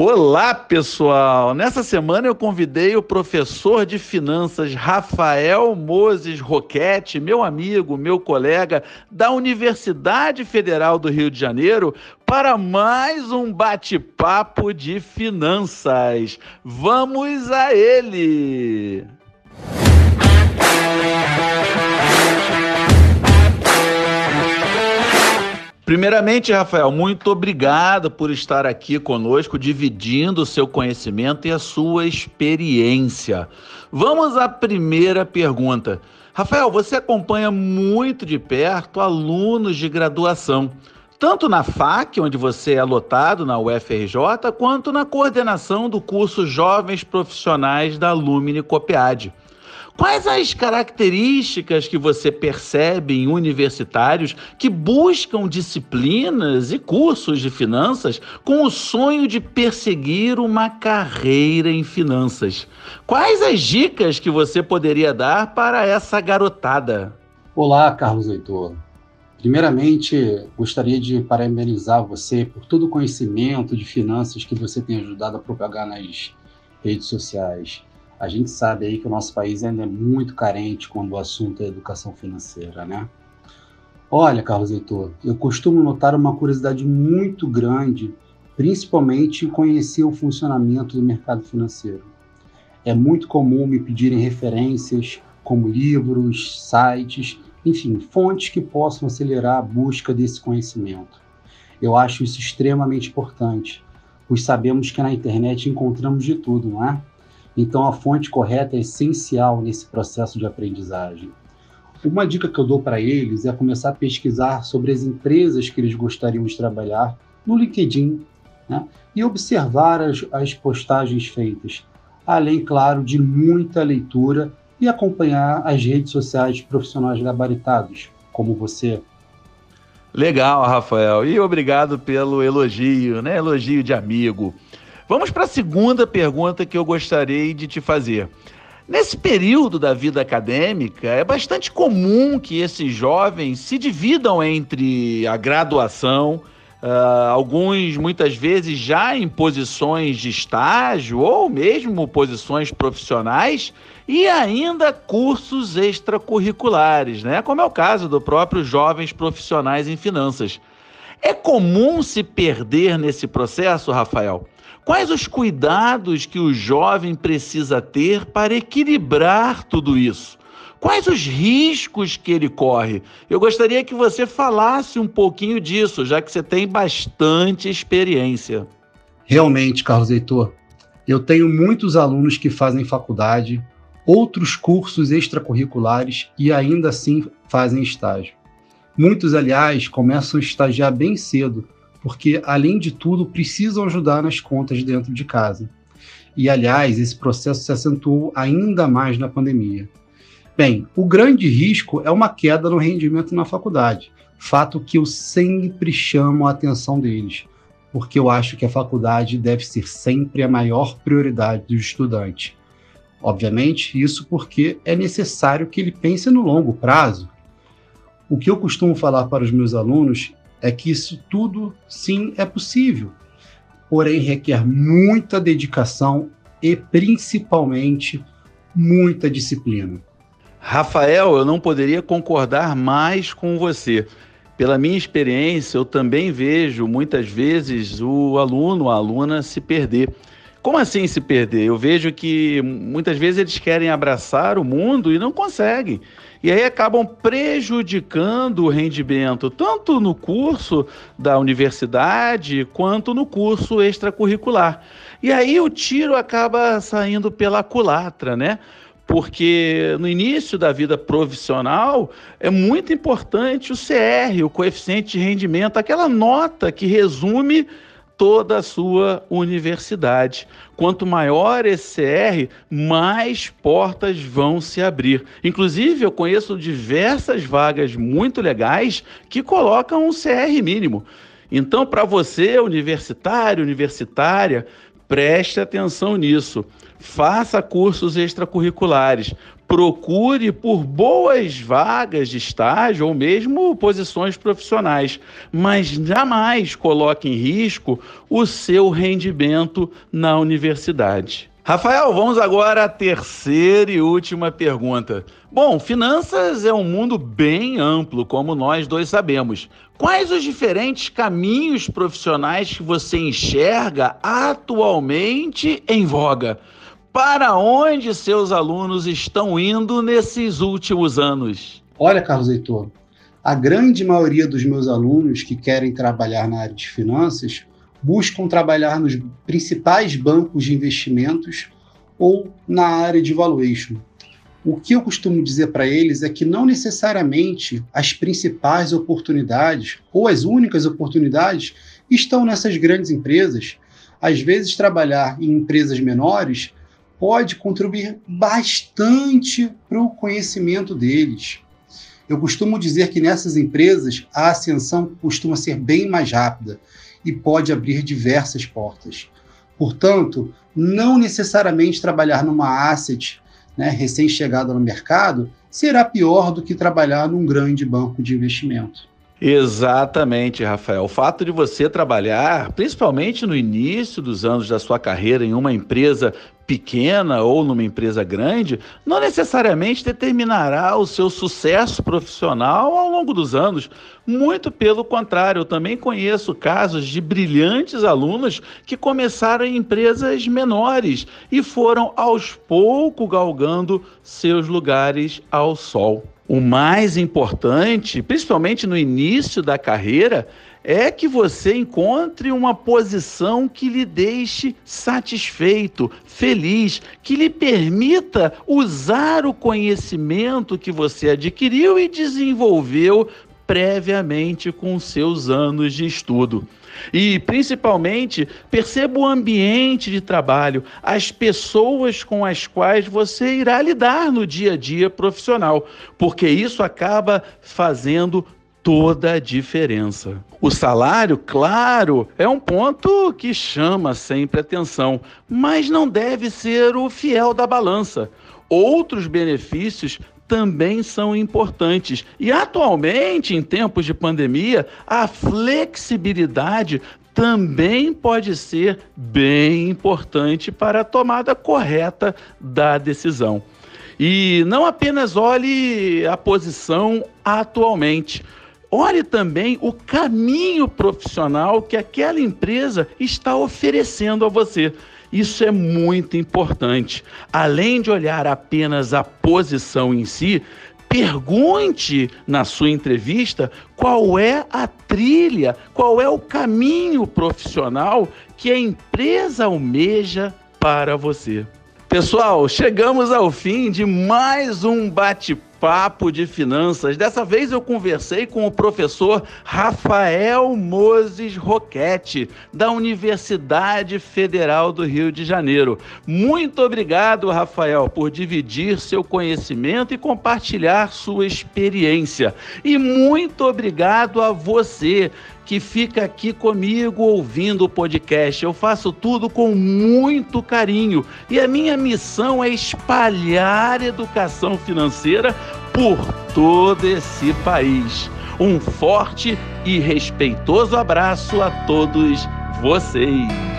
Olá, pessoal! Nessa semana eu convidei o professor de finanças Rafael Moses Roquete, meu amigo, meu colega da Universidade Federal do Rio de Janeiro, para mais um bate-papo de finanças. Vamos a ele! Primeiramente, Rafael, muito obrigado por estar aqui conosco, dividindo o seu conhecimento e a sua experiência. Vamos à primeira pergunta. Rafael, você acompanha muito de perto alunos de graduação, tanto na FAC, onde você é lotado na UFRJ, quanto na coordenação do curso Jovens Profissionais da Lumine Copiade. Quais as características que você percebe em universitários que buscam disciplinas e cursos de finanças com o sonho de perseguir uma carreira em finanças? Quais as dicas que você poderia dar para essa garotada? Olá, Carlos Heitor. Primeiramente, gostaria de parabenizar você por todo o conhecimento de finanças que você tem ajudado a propagar nas redes sociais a gente sabe aí que o nosso país ainda é muito carente quando o assunto é educação financeira, né? Olha, Carlos Heitor, eu costumo notar uma curiosidade muito grande, principalmente em conhecer o funcionamento do mercado financeiro. É muito comum me pedirem referências como livros, sites, enfim, fontes que possam acelerar a busca desse conhecimento. Eu acho isso extremamente importante, pois sabemos que na internet encontramos de tudo, não é? Então, a fonte correta é essencial nesse processo de aprendizagem. Uma dica que eu dou para eles é começar a pesquisar sobre as empresas que eles gostariam de trabalhar no LinkedIn né? e observar as, as postagens feitas, além, claro, de muita leitura e acompanhar as redes sociais de profissionais gabaritados, como você. Legal, Rafael. E obrigado pelo elogio, né? Elogio de amigo. Vamos para a segunda pergunta que eu gostaria de te fazer. Nesse período da vida acadêmica, é bastante comum que esses jovens se dividam entre a graduação, uh, alguns muitas vezes já em posições de estágio ou mesmo posições profissionais e ainda cursos extracurriculares, né? Como é o caso do próprio Jovens Profissionais em Finanças. É comum se perder nesse processo, Rafael? Quais os cuidados que o jovem precisa ter para equilibrar tudo isso? Quais os riscos que ele corre? Eu gostaria que você falasse um pouquinho disso, já que você tem bastante experiência. Realmente, Carlos Heitor, eu tenho muitos alunos que fazem faculdade, outros cursos extracurriculares e ainda assim fazem estágio. Muitos, aliás, começam a estagiar bem cedo, porque, além de tudo, precisam ajudar nas contas dentro de casa. E, aliás, esse processo se acentuou ainda mais na pandemia. Bem, o grande risco é uma queda no rendimento na faculdade, fato que eu sempre chamo a atenção deles, porque eu acho que a faculdade deve ser sempre a maior prioridade do estudante. Obviamente, isso porque é necessário que ele pense no longo prazo. O que eu costumo falar para os meus alunos é que isso tudo sim é possível, porém requer muita dedicação e principalmente muita disciplina. Rafael, eu não poderia concordar mais com você. Pela minha experiência, eu também vejo muitas vezes o aluno, a aluna se perder. Como assim se perder? Eu vejo que muitas vezes eles querem abraçar o mundo e não conseguem. E aí acabam prejudicando o rendimento, tanto no curso da universidade quanto no curso extracurricular. E aí o tiro acaba saindo pela culatra, né? porque no início da vida profissional é muito importante o CR, o coeficiente de rendimento, aquela nota que resume toda a sua universidade. Quanto maior esse mais portas vão se abrir. Inclusive, eu conheço diversas vagas muito legais que colocam um CR mínimo. Então, para você, universitário, universitária, preste atenção nisso. Faça cursos extracurriculares, procure por boas vagas de estágio ou mesmo posições profissionais, mas jamais coloque em risco o seu rendimento na universidade. Rafael, vamos agora à terceira e última pergunta. Bom, finanças é um mundo bem amplo, como nós dois sabemos. Quais os diferentes caminhos profissionais que você enxerga atualmente em voga? Para onde seus alunos estão indo nesses últimos anos? Olha, Carlos Heitor, a grande maioria dos meus alunos que querem trabalhar na área de finanças buscam trabalhar nos principais bancos de investimentos ou na área de valuation. O que eu costumo dizer para eles é que não necessariamente as principais oportunidades ou as únicas oportunidades estão nessas grandes empresas. Às vezes, trabalhar em empresas menores pode contribuir bastante para o conhecimento deles. Eu costumo dizer que nessas empresas a ascensão costuma ser bem mais rápida e pode abrir diversas portas. Portanto, não necessariamente trabalhar numa asset né, recém-chegada no mercado será pior do que trabalhar num grande banco de investimento. Exatamente, Rafael. O fato de você trabalhar, principalmente no início dos anos da sua carreira, em uma empresa pequena ou numa empresa grande, não necessariamente determinará o seu sucesso profissional ao longo dos anos. Muito pelo contrário, eu também conheço casos de brilhantes alunos que começaram em empresas menores e foram aos poucos galgando seus lugares ao sol. O mais importante, principalmente no início da carreira, é que você encontre uma posição que lhe deixe satisfeito, feliz, que lhe permita usar o conhecimento que você adquiriu e desenvolveu previamente com seus anos de estudo. E, principalmente, perceba o ambiente de trabalho, as pessoas com as quais você irá lidar no dia a dia profissional, porque isso acaba fazendo toda a diferença. O salário, claro, é um ponto que chama sempre atenção, mas não deve ser o fiel da balança. Outros benefícios também são importantes. E atualmente, em tempos de pandemia, a flexibilidade também pode ser bem importante para a tomada correta da decisão. E não apenas olhe a posição atualmente, olhe também o caminho profissional que aquela empresa está oferecendo a você. Isso é muito importante. Além de olhar apenas a posição em si, pergunte na sua entrevista qual é a trilha, qual é o caminho profissional que a empresa almeja para você. Pessoal, chegamos ao fim de mais um bate-papo Papo de Finanças. Dessa vez eu conversei com o professor Rafael Moses Roquete, da Universidade Federal do Rio de Janeiro. Muito obrigado, Rafael, por dividir seu conhecimento e compartilhar sua experiência. E muito obrigado a você que fica aqui comigo ouvindo o podcast. Eu faço tudo com muito carinho e a minha missão é espalhar educação financeira por todo esse país. Um forte e respeitoso abraço a todos vocês.